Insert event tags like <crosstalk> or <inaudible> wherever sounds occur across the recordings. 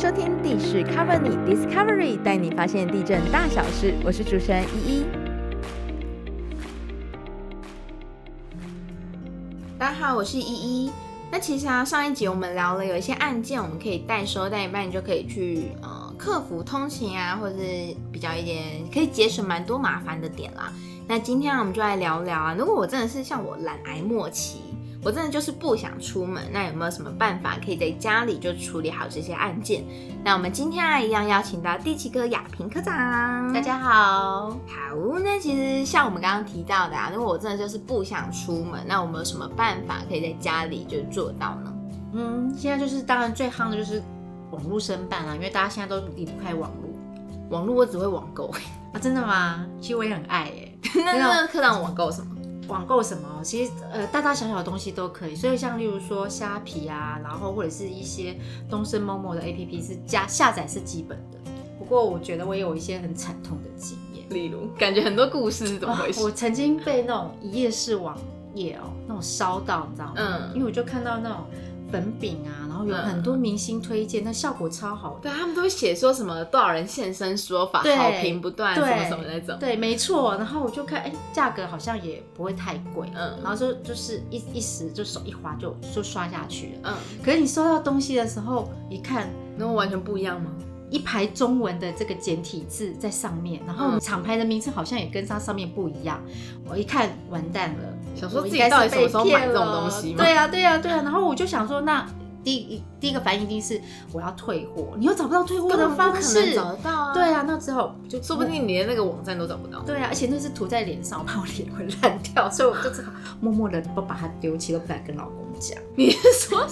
收听地势 Cover 你 Discovery，带你发现地震大小事。我是主持人依依。大家好，我是依依。那其实啊，上一集我们聊了有一些案件，我们可以代收代办，你就可以去呃克服通勤啊，或者是比较一点可以节省蛮多麻烦的点啦。那今天我们就来聊聊啊，如果我真的是像我懒癌末期。我真的就是不想出门，那有没有什么办法可以在家里就处理好这些案件？那我们今天啊，一样邀请到第七科亚平科长，大家好。好，那其实像我们刚刚提到的啊，如果我真的就是不想出门，那我们有什么办法可以在家里就做到呢？嗯，现在就是当然最夯的就是网络申办啊，因为大家现在都离不开网络。网络我只会网购啊，真的吗？其实我也很爱哎。<laughs> 那那科长网购什么？网购什么？其实呃，大大小小的东西都可以。所以像例如说虾皮啊，然后或者是一些东森、某某的 A P P 是加下载是基本的。不过我觉得我有一些很惨痛的经验，例如感觉很多故事是怎么回事？我曾经被那种一夜式网页哦，那种烧到，你知道吗？嗯。因为我就看到那种。粉饼啊，然后有很多明星推荐，那效果超好。对他们都会写说什么多少人现身说法，好评不断，什么什么那种。对，没错。然后我就看，哎，价格好像也不会太贵，嗯。然后就就是一一时就手一滑就就刷下去了，嗯。可是你收到东西的时候一看，能完全不一样吗？一排中文的这个简体字在上面，然后厂牌的名称好像也跟它上面不一样。我一看完蛋了，想说自己到底什么时候买这种东西吗？对啊，对啊，对啊。然后我就想说，那第一第一个反应一定是我要退货，你又找不到退货的方式，找得到啊？对啊，那之后就说不定你连那个网站都找不到。对啊，而且那是涂在脸上，我怕我脸会烂掉，所以我就只好默默的不把它丢弃，都不敢跟老公讲。<laughs> 你是说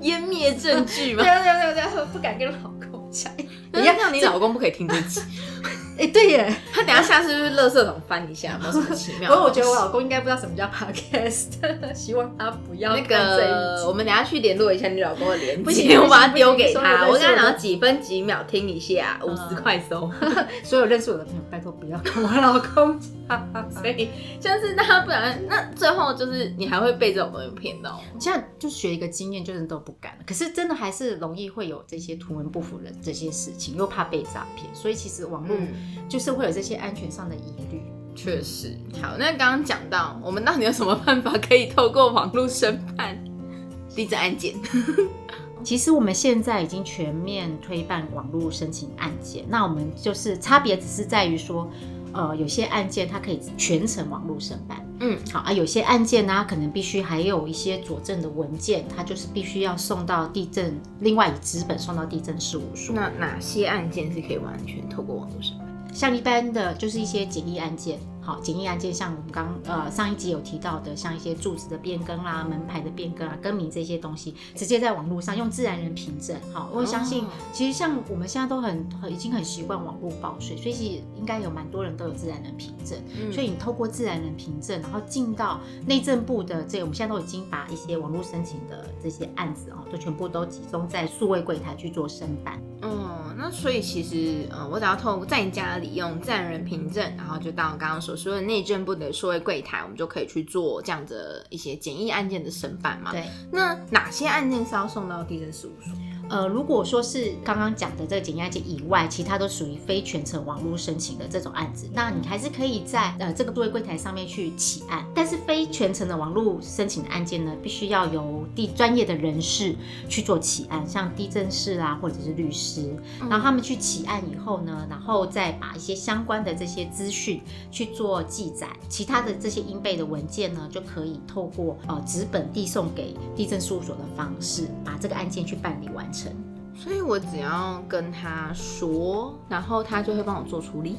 湮灭证据吗？<laughs> 对对对对，不敢跟老公讲。你要让你老公不可以听这集。<laughs> 哎，对耶，他等下下次就是垃圾桶翻一下，没有什么 <laughs> 奇妙。不过我觉得我老公应该不知道什么叫 <laughs> podcast，希望他不要那个。我们等下去联络一下你老公的连接，我把它丢给他。我跟他讲几分几秒听一下，五十块收。<laughs> 所有认识我的朋友，拜托不要跟我老公讲。所以像是那不然，那最后就是你还会被这种东西骗到。现在就学一个经验，就是都不敢了。可是真的还是容易会有这些图文不符的这些事情，又怕被诈骗，所以其实网络。就是会有这些安全上的疑虑，确实。好，那刚刚讲到，我们到底有什么办法可以透过网络审判 <laughs> 地震案件？<laughs> 其实我们现在已经全面推办网络申请案件，那我们就是差别只是在于说，呃，有些案件它可以全程网络申办，嗯，好啊，有些案件呢，可能必须还有一些佐证的文件，它就是必须要送到地震，另外以纸本送到地震事务所。那哪些案件是可以完全透过网络申办？像一般的就是一些简易案件。好，简易案件像我们刚呃上一集有提到的，像一些住址的变更啦、门牌的变更啊、更名这些东西，直接在网络上用自然人凭证。好，我相信其实像我们现在都很很已经很习惯网络报税，所以其实应该有蛮多人都有自然人凭证。所以你透过自然人凭证，然后进到内政部的这个，我们现在都已经把一些网络申请的这些案子哦，都全部都集中在数位柜台去做申办。嗯，那所以其实呃，我只要透过在家里用自然人凭证，然后就到刚刚说。除了内政部的数位柜台，我们就可以去做这样的一些简易案件的审办嘛？对。那哪些案件是要送到地震事务所？呃，如果说是刚刚讲的这个简易案件以外，其他都属于非全程网络申请的这种案子，那你还是可以在呃这个数位柜台上面去起案。但是非全程的网络申请的案件呢，必须要由地专业的人士去做起案，像地震室啊，或者是律师，然后他们去起案以后呢，然后再把一些相关的这些资讯去做记载，其他的这些应备的文件呢，就可以透过呃纸本递送给地震事务所的方式，把这个案件去办理完。所以，我只要跟他说，然后他就会帮我做处理。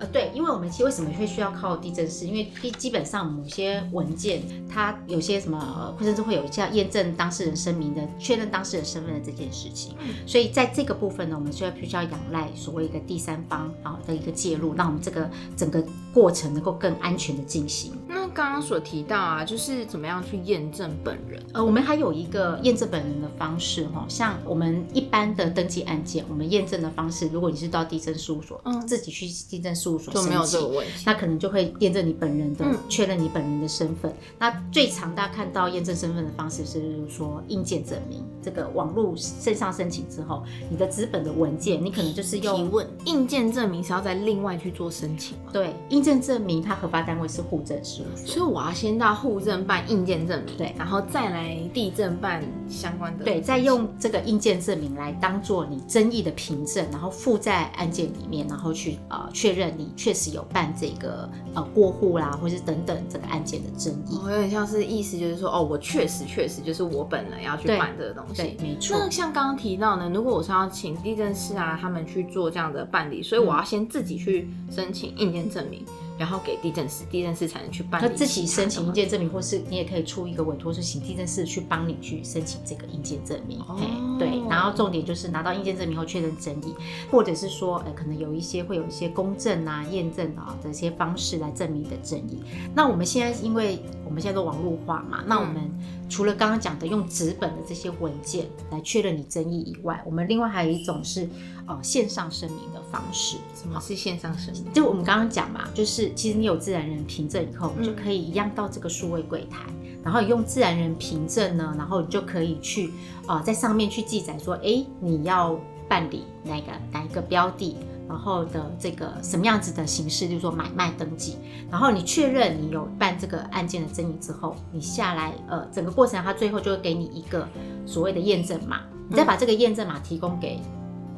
呃，对，因为我们其实为什么会需要靠地震师？因为基基本上某些文件，它有些什么，甚至会有像验证当事人声明的、确认当事人身份的这件事情。所以在这个部分呢，我们就要必须要仰赖所谓一个第三方啊的一个介入，让我们这个整个过程能够更安全的进行。那刚刚所提到啊，就是怎么样去验证本人。呃，我们还有一个验证本人的方式哈，像我们一般的登记案件，我们验证的方式，如果你是到地震事务所，嗯自己去地震事务所就没有这个问题。那可能就会验证你本人的嗯，确、认你本人的身份。那最常大家看到验证身份的方式是，说硬件证明，这个网络线上申请之后，你的纸本的文件，你可能就是提用问硬件证明是要再另外去做申请吗？对印件证明，它核发单位是户政事务所。所以我要先到户政办硬件证明，对然后再来地政办相关的，对，再用这个硬件证明来当做你争议的凭证，然后附在案件里面，然后去呃确认你确实有办这个呃过户啦，或是等等这个案件的争议。哦，有点像是意思就是说，哦，我确实确实就是我本人要去对办这个东西。对，没错。那像刚刚提到呢，如果我是要请地震师啊，他们去做这样的办理，所以我要先自己去申请硬件证明，然后给地震师，地震师才能去办理他自己申请硬件证明，或是你也可以出一个委托书，请地震师去帮你去申请这个硬件证明。哦嘿对，然后重点就是拿到硬件证明后确认争议，或者是说，呃，可能有一些会有一些公证啊、验证啊的一些方式来证明你的争议。那我们现在因为我们现在都网络化嘛，那我们除了刚刚讲的用纸本的这些文件来确认你争议以外，我们另外还有一种是呃线上声明的方式。什么是线上声明？就我们刚刚讲嘛，就是其实你有自然人凭证以后，嗯就可以一样到这个数位柜台，然后用自然人凭证呢，然后你就可以去呃在上面去记载说，哎，你要办理哪个哪一个标的，然后的这个什么样子的形式，就是说买卖登记，然后你确认你有办这个案件的争议之后，你下来呃整个过程，它最后就会给你一个所谓的验证码，你再把这个验证码提供给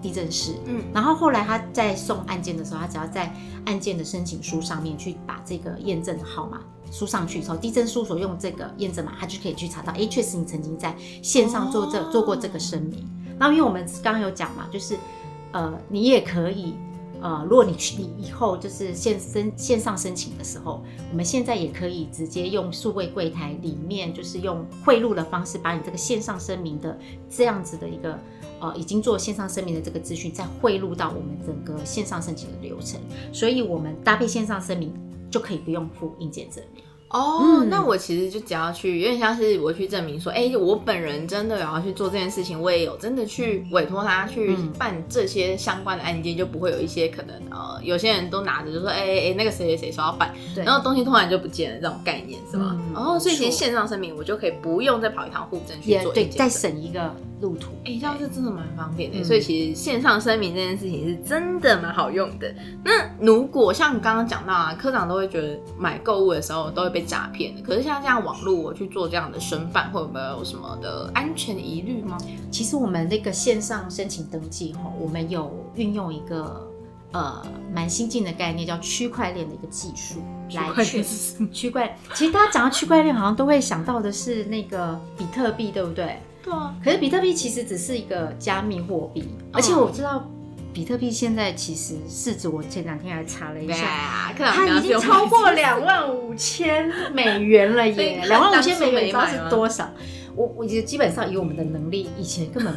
地震室，嗯然后后来他在送案件的时候，他只要在案件的申请书上面去把这个验证的号码输上去之后，地震事务所用这个验证码，他就可以去查到，哎，确实你曾经在线上做这、哦做过这个声明。然后因为我们刚刚有讲嘛，就是呃，你也可以。呃，如果你去你以后就是线申线上申请的时候，我们现在也可以直接用数位柜台里面，就是用汇入的方式，把你这个线上声明的这样子的一个呃已经做线上声明的这个资讯，再汇入到我们整个线上申请的流程，所以我们搭配线上声明就可以不用付硬件证明。哦，嗯那我其实就只要去，有点像是我去证明说，哎、我本人真的有要去做这件事情，我也有真的去委托他去嗯办这些相关的案件，就不会有一些可能呃，有些人都拿着就说，哎、哎、哎那个谁谁谁说要办，对然后东西突然就不见了，这种概念是吗？嗯哦，所以其实线上声明我就可以不用再跑一趟户政去做对，再。省一个路途。哎、这样是真的蛮方便的，嗯所以其实线上声明这件事情是真的蛮好用的。那如果像你刚刚讲到啊，科长都会觉得买购物的时候都会被诈骗的，可是像这样网络我去做这样的申办，会不会有什么的安全疑虑吗？其实我们那个线上申请登记哈，我们有运用一个呃蛮新进的概念，叫区块链的一个技术来确是什么？区块。其实大家讲到区块链，好像都会想到的是那个比特币，对不对？对啊，可是比特币其实只是一个加密货币，而且我知道比特币现在其实市值，我前两天还查了一下。啊，它已经超过两万五千美元了耶！两万五千美元，你知道是多少？我我觉得基本上以我们的能力，以前根本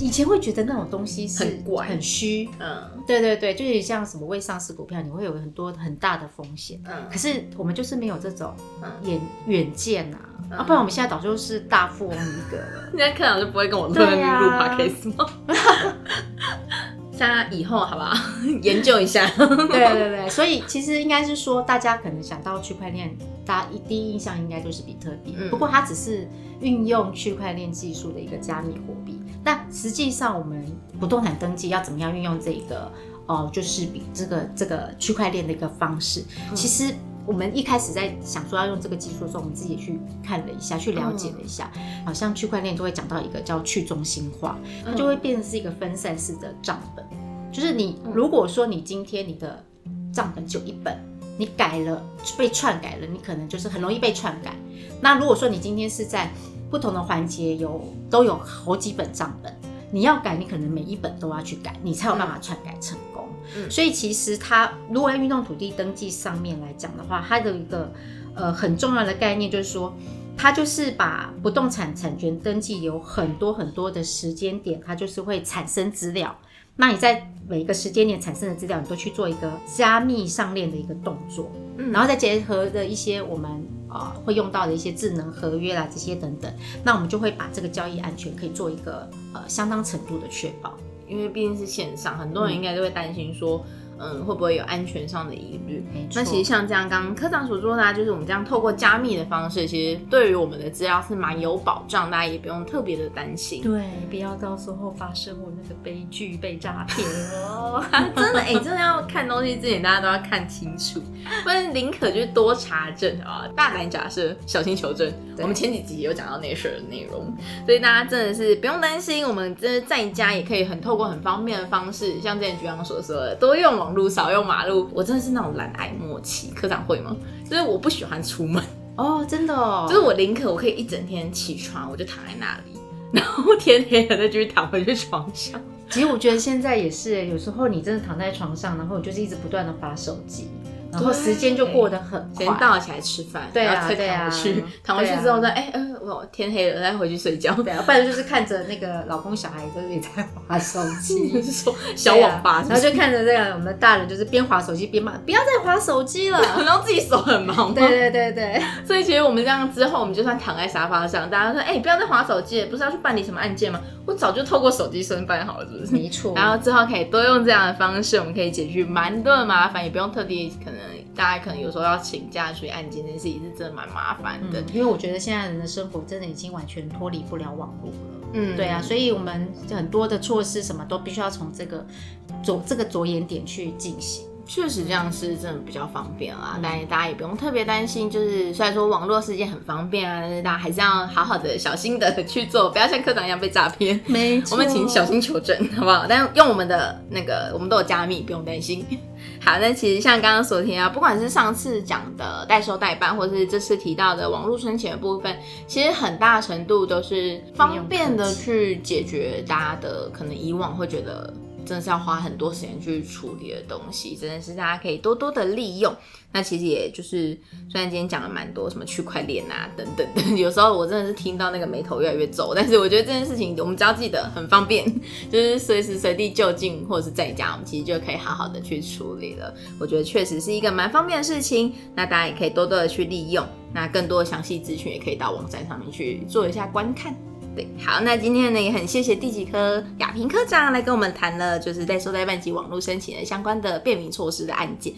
以前会觉得那种东西是很怪很虚。嗯对对对，就是像什么未上市股票，你会有很多很大的风险。嗯可是我们就是没有这种嗯，远远见啊，嗯啊，不然我们现在早就是大富翁一个了。现在科长就不会跟我录对啊录 podcast 吗？<laughs> 大家以后好不好 <laughs> 研究一下？<laughs> 对对对，所以其实应该是说，大家可能想到区块链，大家一第一印象应该就是比特币。嗯不过它只是运用区块链技术的一个加密货币。但实际上，我们不动产登记要怎么样运用这个哦、就是比这个这个区块链的一个方式。嗯其实我们一开始在想说要用这个技术的时候，我们自己也去看了一下，去了解了一下，好像区块链都会讲到一个叫去中心化，它就会变成是一个分散式的账本。就是你如果说你今天你的账本就一本，你改了被篡改了，你可能就是很容易被篡改。那如果说你今天是在不同的环节有都有好几本账本，你要改，你可能每一本都要去改，你才有办法篡改成功。嗯所以其实它如果在运动土地登记上面来讲的话，它的一个呃很重要的概念就是说，它就是把不动产产权登记有很多很多的时间点，它就是会产生资料。那你在每一个时间点产生的资料，你都去做一个加密上链的一个动作，嗯然后再结合的一些我们啊会用到的一些智能合约啦这些等等，那我们就会把这个交易安全可以做一个呃相当程度的确保。因为毕竟是线上，很多人应该都会担心说。会不会有安全上的疑虑？那其实像这样，刚刚科长所说的，就是我们这样透过加密的方式，其实对于我们的资料是蛮有保障，大家也不用特别的担心。对，不要到时候发生我那个悲剧被诈骗哦。<laughs> 真的，哎，真的要看东西之前，大家都要看清楚，不然宁可就是多查证啊，大胆假设，小心求证。我们前几集有讲到那事儿的内容，所以大家真的是不用担心，我们真的在家也可以很透过很方便的方式，像之前局长所说的，多用网。路少用马路，我真的是那种懒癌末期。科长会吗？就是我不喜欢出门哦，真的哦。就是我宁可我可以一整天起床，我就躺在那里，然后天黑了再继续躺回去床上。其实我觉得现在也是，有时候你真的躺在床上，然后你就是一直不断的发手机。然后时间就过得很快，先到了起来吃饭，对啊，再躺回去，躺回去之后再哎呃，我天黑了再回去睡觉，对啊，不然就是看着那个老公小孩在也在划手机，是 <laughs> 说小网吧，然后就看着这个我们的大人就是边划手机边骂，不要再划手机了，<laughs> 然后自己手很忙，<laughs> 对对对对，所以其实我们这样之后，我们就算躺在沙发上，大家说哎不要再划手机，不是要去办理什么案件吗？我早就透过手机申办好了，是不是？没错，然后之后可以多用这样的方式，我们可以解决蛮多的麻烦，也不用特地可能。大家可能有时候要请假处理案件，这件事情是真的蛮麻烦的。因为我觉得现在人的生活真的已经完全脱离不了网络了。嗯，对啊，所以我们很多的措施什么都必须要从这个着这个着眼点去进行。确实这样是真的比较方便啦，但是大家也不用特别担心。就是虽然说网络世界很方便啊，但是大家还是要好好的、小心的去做，不要像科长一样被诈骗。没错，我们请小心求证，好不好？但用我们的那个，我们都有加密，不用担心。<laughs> 好，那其实像刚刚所提啊，不管是上次讲的代收代办，或者是这次提到的网络申请的部分，其实很大程度都是方便的去解决大家的可能以往会觉得。真的是要花很多时间去处理的东西，真的是大家可以多多的利用。那其实也就是，虽然今天讲了蛮多什么区块链啊等等的，<laughs> 有时候我真的是听到那个眉头越来越皱。但是我觉得这件事情我们只要记得很方便，<laughs> 就是随时随地就近或者是在家，我们其实就可以好好的去处理了。我觉得确实是一个蛮方便的事情。那大家也可以多多的去利用。那更多的详细资讯也可以到网站上面去做一下观看。对，好，那今天呢也很谢谢第几科亚平科长来跟我们谈了，就是在收在办及网络申请的相关的便民措施的案件。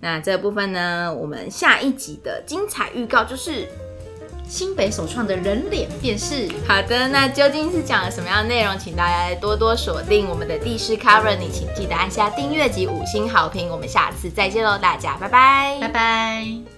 那这部分呢，我们下一集的精彩预告就是新北首创的人脸辨识。好的，那究竟是讲了什么样的内容，请大家多多锁定我们的地势 cover，你请记得按下订阅及五星好评。我们下次再见喽，大家拜拜，拜拜。